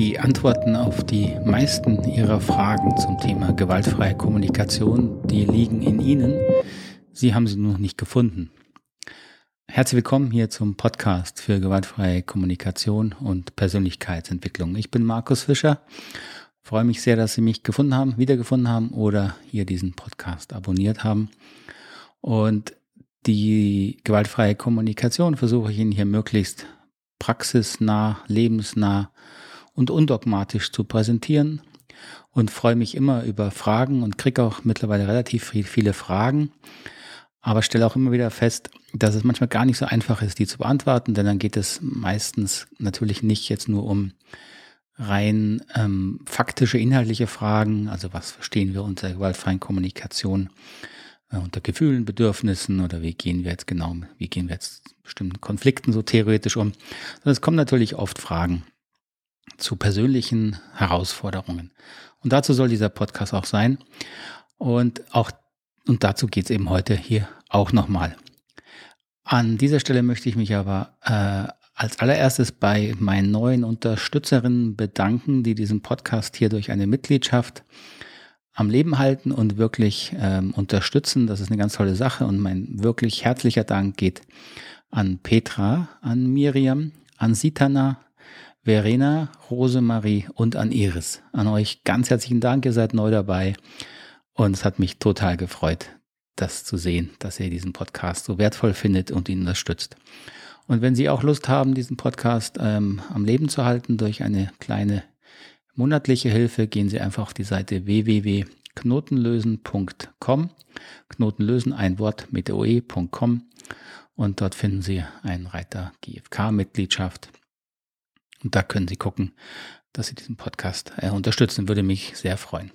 Die Antworten auf die meisten Ihrer Fragen zum Thema gewaltfreie Kommunikation, die liegen in Ihnen. Sie haben sie noch nicht gefunden. Herzlich willkommen hier zum Podcast für gewaltfreie Kommunikation und Persönlichkeitsentwicklung. Ich bin Markus Fischer. Freue mich sehr, dass Sie mich gefunden haben, wiedergefunden haben oder hier diesen Podcast abonniert haben. Und die gewaltfreie Kommunikation versuche ich Ihnen hier möglichst praxisnah, lebensnah und undogmatisch zu präsentieren und freue mich immer über Fragen und kriege auch mittlerweile relativ viele Fragen, aber stelle auch immer wieder fest, dass es manchmal gar nicht so einfach ist, die zu beantworten, denn dann geht es meistens natürlich nicht jetzt nur um rein ähm, faktische, inhaltliche Fragen, also was verstehen wir unter gewaltfreien Kommunikation, äh, unter Gefühlen, Bedürfnissen oder wie gehen wir jetzt genau, wie gehen wir jetzt bestimmten Konflikten so theoretisch um, sondern es kommen natürlich oft Fragen zu persönlichen Herausforderungen. Und dazu soll dieser Podcast auch sein. Und auch, und dazu geht es eben heute hier auch nochmal. An dieser Stelle möchte ich mich aber äh, als allererstes bei meinen neuen Unterstützerinnen bedanken, die diesen Podcast hier durch eine Mitgliedschaft am Leben halten und wirklich ähm, unterstützen. Das ist eine ganz tolle Sache und mein wirklich herzlicher Dank geht an Petra, an Miriam, an Sitana, Verena, Rosemarie und an Iris. An euch ganz herzlichen Dank, ihr seid neu dabei und es hat mich total gefreut, das zu sehen, dass ihr diesen Podcast so wertvoll findet und ihn unterstützt. Und wenn Sie auch Lust haben, diesen Podcast ähm, am Leben zu halten durch eine kleine monatliche Hilfe, gehen Sie einfach auf die Seite www.knotenlösen.com. Knotenlösen, ein Wort mit oe.com. Und dort finden Sie einen Reiter GFK-Mitgliedschaft. Und da können Sie gucken, dass Sie diesen Podcast äh, unterstützen. Würde mich sehr freuen.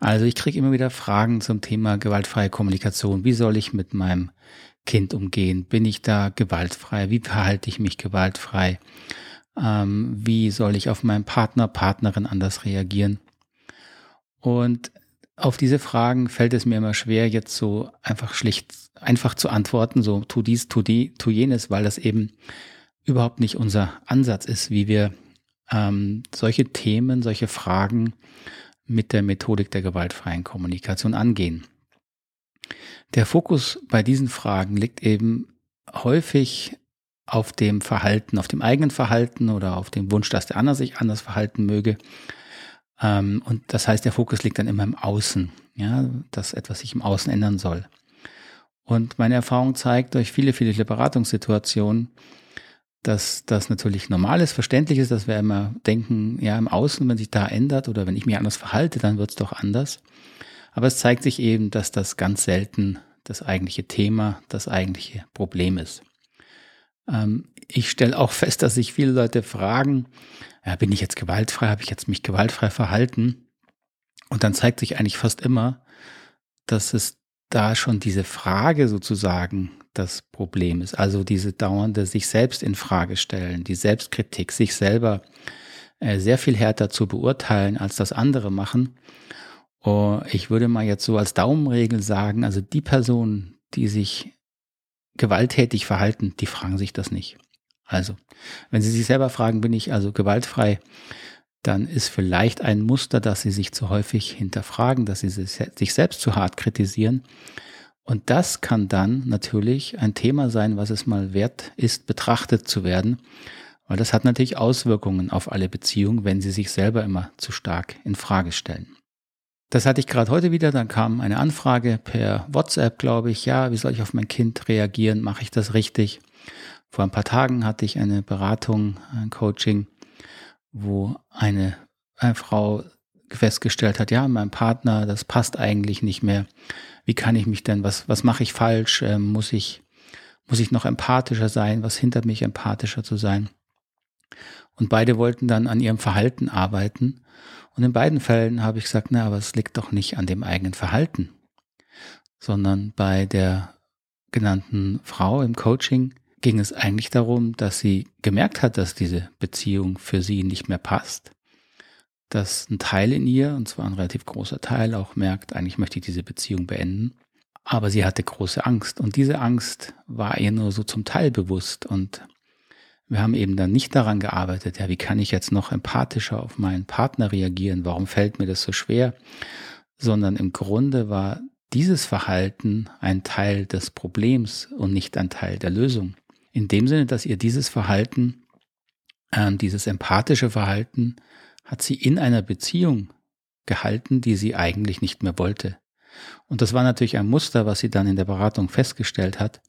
Also ich kriege immer wieder Fragen zum Thema gewaltfreie Kommunikation. Wie soll ich mit meinem Kind umgehen? Bin ich da gewaltfrei? Wie verhalte ich mich gewaltfrei? Ähm, wie soll ich auf meinen Partner, Partnerin anders reagieren? Und auf diese Fragen fällt es mir immer schwer, jetzt so einfach schlicht, einfach zu antworten, so tu dies, tu die, tu jenes, weil das eben überhaupt nicht unser Ansatz ist, wie wir ähm, solche Themen, solche Fragen mit der Methodik der gewaltfreien Kommunikation angehen. Der Fokus bei diesen Fragen liegt eben häufig auf dem Verhalten, auf dem eigenen Verhalten oder auf dem Wunsch, dass der andere sich anders verhalten möge. Ähm, und das heißt, der Fokus liegt dann immer im Außen, ja, dass etwas sich im Außen ändern soll. Und meine Erfahrung zeigt durch viele, viele Beratungssituationen, dass das natürlich normal ist, verständlich ist, dass wir immer denken, ja, im Außen, wenn sich da ändert oder wenn ich mich anders verhalte, dann wird es doch anders. Aber es zeigt sich eben, dass das ganz selten das eigentliche Thema, das eigentliche Problem ist. Ähm, ich stelle auch fest, dass sich viele Leute fragen, ja, bin ich jetzt gewaltfrei, habe ich jetzt mich gewaltfrei verhalten? Und dann zeigt sich eigentlich fast immer, dass es da schon diese Frage sozusagen das Problem ist. Also diese dauernde sich selbst in Frage stellen, die Selbstkritik, sich selber äh, sehr viel härter zu beurteilen, als das andere machen. Oh, ich würde mal jetzt so als Daumenregel sagen, also die Personen, die sich gewalttätig verhalten, die fragen sich das nicht. Also, wenn Sie sich selber fragen, bin ich also gewaltfrei, dann ist vielleicht ein Muster, dass Sie sich zu häufig hinterfragen, dass Sie sich selbst zu hart kritisieren. Und das kann dann natürlich ein Thema sein, was es mal wert ist, betrachtet zu werden, weil das hat natürlich Auswirkungen auf alle Beziehungen, wenn Sie sich selber immer zu stark in Frage stellen. Das hatte ich gerade heute wieder, dann kam eine Anfrage per WhatsApp, glaube ich, ja, wie soll ich auf mein Kind reagieren? Mache ich das richtig? Vor ein paar Tagen hatte ich eine Beratung, ein Coaching, wo eine, eine Frau festgestellt hat, ja, mein Partner, das passt eigentlich nicht mehr. Wie kann ich mich denn, was, was mache ich falsch? Ähm, muss ich, muss ich noch empathischer sein? Was hindert mich, empathischer zu sein? Und beide wollten dann an ihrem Verhalten arbeiten. Und in beiden Fällen habe ich gesagt, na, aber es liegt doch nicht an dem eigenen Verhalten, sondern bei der genannten Frau im Coaching ging es eigentlich darum, dass sie gemerkt hat, dass diese Beziehung für sie nicht mehr passt. Dass ein Teil in ihr, und zwar ein relativ großer Teil, auch merkt, eigentlich möchte ich diese Beziehung beenden. Aber sie hatte große Angst und diese Angst war ihr nur so zum Teil bewusst. Und Wir haben eben dann nicht daran gearbeitet, ja, wie kann ich jetzt noch empathischer auf meinen Partner reagieren? Warum fällt mir das so schwer? Sondern im Grunde war dieses Verhalten ein Teil des Problems und nicht ein Teil der Lösung. In dem Sinne, dass ihr dieses Verhalten, äh, dieses empathische Verhalten, hat sie in einer Beziehung gehalten, die sie eigentlich nicht mehr wollte. Und das war natürlich ein Muster, was sie dann in der Beratung festgestellt hat,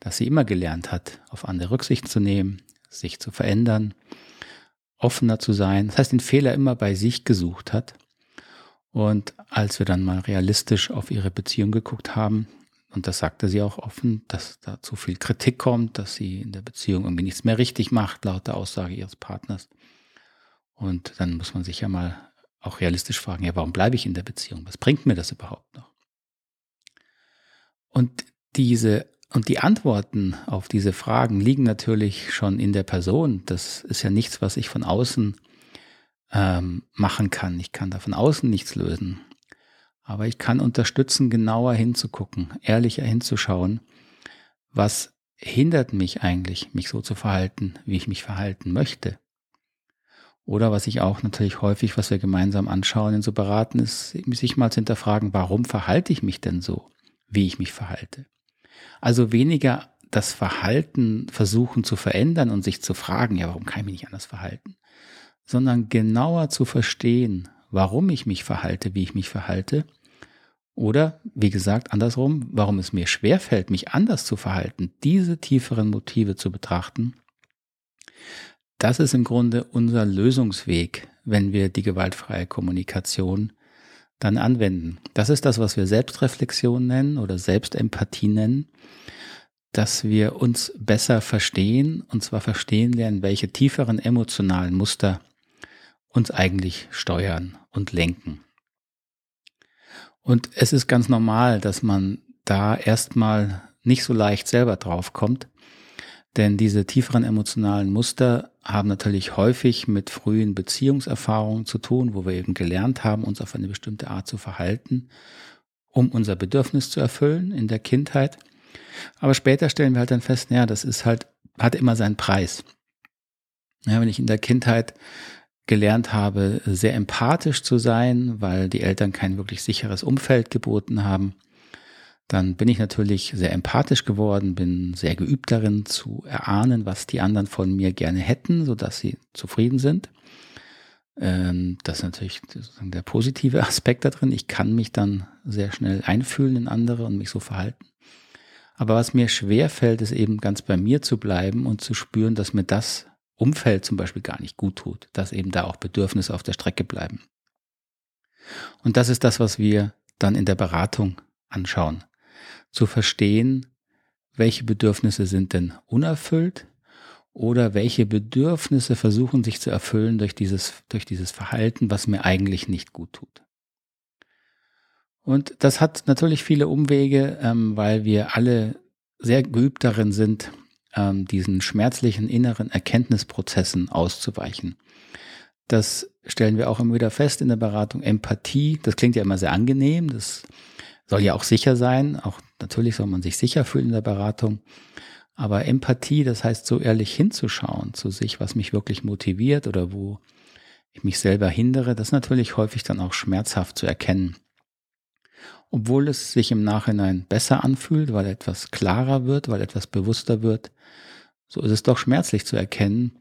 dass sie immer gelernt hat, auf andere Rücksicht zu nehmen, sich zu verändern, offener zu sein. Das heißt, den Fehler immer bei sich gesucht hat und als wir dann mal realistisch auf ihre Beziehung geguckt haben, und das sagte sie auch offen, dass da zu viel Kritik kommt, dass sie in der Beziehung irgendwie nichts mehr richtig macht, laut der Aussage ihres Partners. Und dann muss man sich ja mal auch realistisch fragen, ja, warum bleibe ich in der Beziehung? Was bringt mir das überhaupt noch? Und diese und die Antworten auf diese Fragen liegen natürlich schon in der Person. Das ist ja nichts, was ich von außen ähm, machen kann. Ich kann da von außen nichts lösen. Aber ich kann unterstützen, genauer hinzugucken, ehrlicher hinzuschauen, was hindert mich eigentlich, mich so zu verhalten, wie ich mich verhalten möchte. Oder was ich auch natürlich häufig, was wir gemeinsam anschauen in so beraten, ist, sich mal zu hinterfragen, warum verhalte ich mich denn so, wie ich mich verhalte? Also weniger das Verhalten versuchen zu verändern und sich zu fragen, ja, warum kann ich mich nicht anders verhalten? sondern genauer zu verstehen, warum ich mich verhalte, wie ich mich verhalte. Oder, wie gesagt, andersrum, warum es mir schwerfällt, mich anders zu verhalten, diese tieferen Motive zu betrachten. Das ist im Grunde unser Lösungsweg, wenn wir die gewaltfreie Kommunikation dann anwenden. Das ist das, was wir Selbstreflexion nennen oder Selbstempathie nennen, dass wir uns besser verstehen und zwar verstehen lernen, welche tieferen emotionalen Muster uns eigentlich steuern und lenken. Und es ist ganz normal, dass man da erstmal nicht so leicht selber drauf kommt, denn diese tieferen emotionalen Muster haben natürlich häufig mit frühen Beziehungserfahrungen zu tun, wo wir eben gelernt haben, uns auf eine bestimmte Art zu verhalten, um unser Bedürfnis zu erfüllen in der Kindheit. Aber später stellen wir halt dann fest, ja, das ist halt, hat immer seinen Preis. Ja, wenn ich in der Kindheit gelernt habe, sehr empathisch zu sein, weil die Eltern kein wirklich sicheres Umfeld geboten haben. Dann bin ich natürlich sehr empathisch geworden, bin sehr geübt darin zu erahnen, was die anderen von mir gerne hätten, sodass sie zufrieden sind. Ähm, das ist natürlich der positive Aspekt da drin. Ich kann mich dann sehr schnell einfühlen in andere und mich so verhalten. Aber was mir schwer fällt, ist eben ganz bei mir zu bleiben und zu spüren, dass mir das Umfeld zum Beispiel gar nicht gut tut, dass eben da auch Bedürfnisse auf der Strecke bleiben. Und das ist das, was wir dann in der Beratung anschauen. Zu verstehen, welche Bedürfnisse sind denn unerfüllt oder welche Bedürfnisse versuchen sich zu erfüllen durch dieses, durch dieses Verhalten, was mir eigentlich nicht gut tut. Und das hat natürlich viele Umwege, ähm, weil wir alle sehr geübt darin sind, ähm, diesen schmerzlichen inneren Erkenntnisprozessen auszuweichen. Das stellen wir auch immer wieder fest in der Beratung. Empathie, das klingt ja immer sehr angenehm, das soll ja auch sicher sein. Auch natürlich soll man sich sicher fühlen in der Beratung. Aber Empathie, das heißt so ehrlich hinzuschauen zu sich, was mich wirklich motiviert oder wo ich mich selber hindere, das ist natürlich häufig dann auch schmerzhaft zu erkennen. Obwohl es sich im Nachhinein besser anfühlt, weil etwas klarer wird, weil etwas bewusster wird, so ist es doch schmerzlich zu erkennen,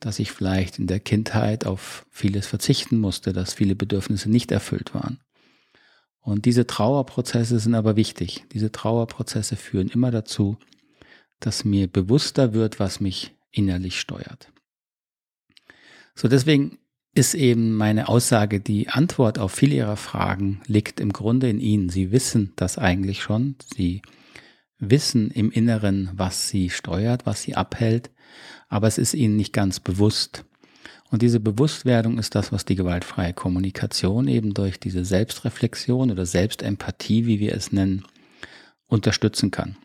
dass ich vielleicht in der Kindheit auf vieles verzichten musste, dass viele Bedürfnisse nicht erfüllt waren. Und diese Trauerprozesse sind aber wichtig. Diese Trauerprozesse führen immer dazu, dass mir bewusster wird, was mich innerlich steuert. So deswegen ist eben meine Aussage, die Antwort auf viele Ihrer Fragen liegt im Grunde in Ihnen. Sie wissen das eigentlich schon. Sie wissen im Inneren, was sie steuert, was sie abhält, aber es ist ihnen nicht ganz bewusst. Und diese Bewusstwerdung ist das, was die gewaltfreie Kommunikation eben durch diese Selbstreflexion oder Selbstempathie, wie wir es nennen, unterstützen kann.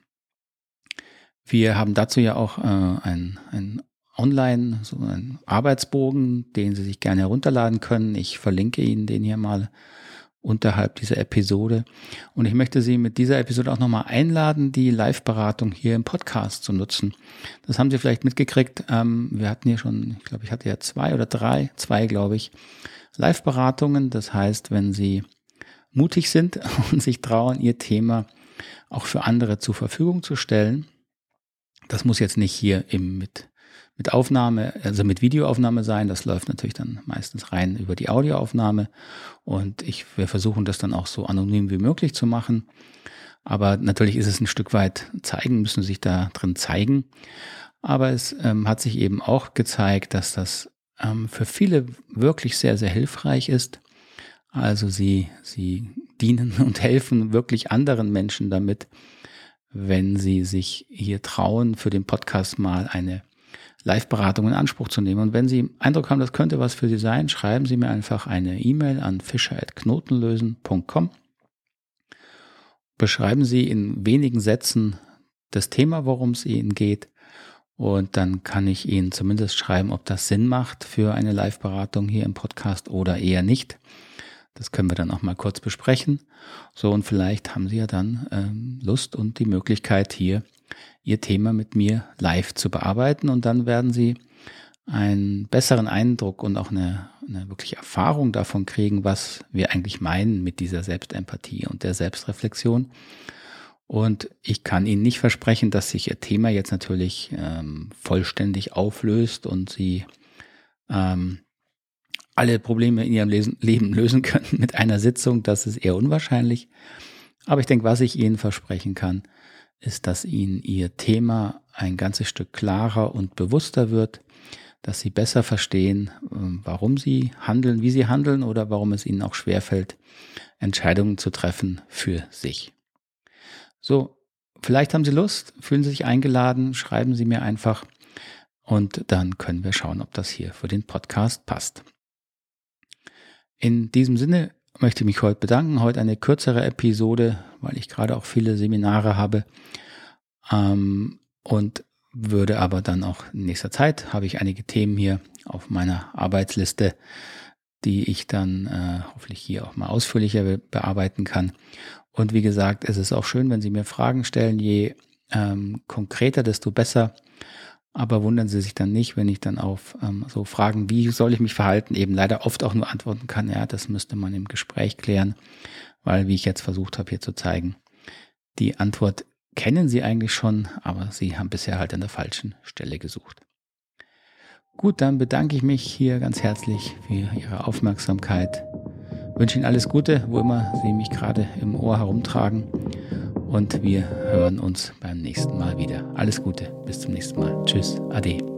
Wir haben dazu ja auch äh, ein, ein Online, so einen Arbeitsbogen, den Sie sich gerne herunterladen können. Ich verlinke Ihnen den hier mal unterhalb dieser Episode. Und ich möchte Sie mit dieser Episode auch nochmal einladen, die Live-Beratung hier im Podcast zu nutzen. Das haben Sie vielleicht mitgekriegt. Ähm, wir hatten hier schon, ich glaube, ich hatte ja zwei oder drei, zwei, glaube ich, Live-Beratungen. Das heißt, wenn Sie mutig sind und sich trauen, Ihr Thema auch für andere zur Verfügung zu stellen, das muss jetzt nicht hier im, mit mit Aufnahme, also mit Videoaufnahme sein. Das läuft natürlich dann meistens rein über die Audioaufnahme. Und ich, wir versuchen das dann auch so anonym wie möglich zu machen. Aber natürlich ist es ein Stück weit zeigen, müssen sich da drin zeigen. Aber es ähm, hat sich eben auch gezeigt, dass das ähm, für viele wirklich sehr, sehr hilfreich ist. Also sie, sie dienen und helfen wirklich anderen Menschen damit, wenn sie sich hier trauen, für den Podcast mal eine Live-Beratung in Anspruch zu nehmen. Und wenn Sie Eindruck haben, das könnte was für Sie sein, schreiben Sie mir einfach eine E-Mail an fischer.knotenlösen.com. Beschreiben Sie in wenigen Sätzen das Thema, worum es Ihnen geht. Und dann kann ich Ihnen zumindest schreiben, ob das Sinn macht für eine Live-Beratung hier im Podcast oder eher nicht. Das können wir dann auch mal kurz besprechen. So, und vielleicht haben Sie ja dann ähm, Lust und die Möglichkeit, hier Ihr Thema mit mir live zu bearbeiten und dann werden Sie einen besseren Eindruck und auch eine, eine wirkliche Erfahrung davon kriegen, was wir eigentlich meinen mit dieser Selbstempathie und der Selbstreflexion. Und ich kann Ihnen nicht versprechen, dass sich Ihr Thema jetzt natürlich ähm, vollständig auflöst und Sie ähm, alle Probleme in Ihrem Leben lösen können mit einer Sitzung. Das ist eher unwahrscheinlich. Aber ich denke, was ich Ihnen versprechen kann, ist, dass Ihnen Ihr Thema ein ganzes Stück klarer und bewusster wird, dass Sie besser verstehen, ähm, warum Sie handeln, wie Sie handeln oder warum es Ihnen auch schwerfällt, Entscheidungen zu treffen für sich. So, vielleicht haben Sie Lust, fühlen Sie sich eingeladen, schreiben Sie mir einfach und dann können wir schauen, ob das hier für den Podcast passt. In diesem Sinne möchte mich heute bedanken. Heute eine kürzere Episode, weil ich gerade auch viele Seminare habe. Ähm, und würde aber dann auch in nächster Zeit, habe ich einige Themen hier auf meiner Arbeitsliste, die ich dann äh, hoffentlich hier auch mal ausführlicher be bearbeiten kann. Und wie gesagt, es ist auch schön, wenn Sie mir Fragen stellen. Je ähm, konkreter, desto besser. Aber wundern Sie sich dann nicht, wenn ich dann auf ähm, so Fragen, wie soll ich mich verhalten, eben leider oft auch nur antworten kann, ja, das müsste man im Gespräch klären, weil, wie ich jetzt versucht habe hier zu zeigen, die Antwort kennen Sie eigentlich schon, aber Sie haben bisher halt an der falschen Stelle gesucht. Gut, dann bedanke ich mich hier ganz herzlich für Ihre Aufmerksamkeit. Wünsche Ihnen alles Gute, wo immer Sie mich gerade im Ohr herumtragen und wir hören uns beim nächsten Mal wieder. Alles Gute, bis zum nächsten Mal. Tschüss, Ade.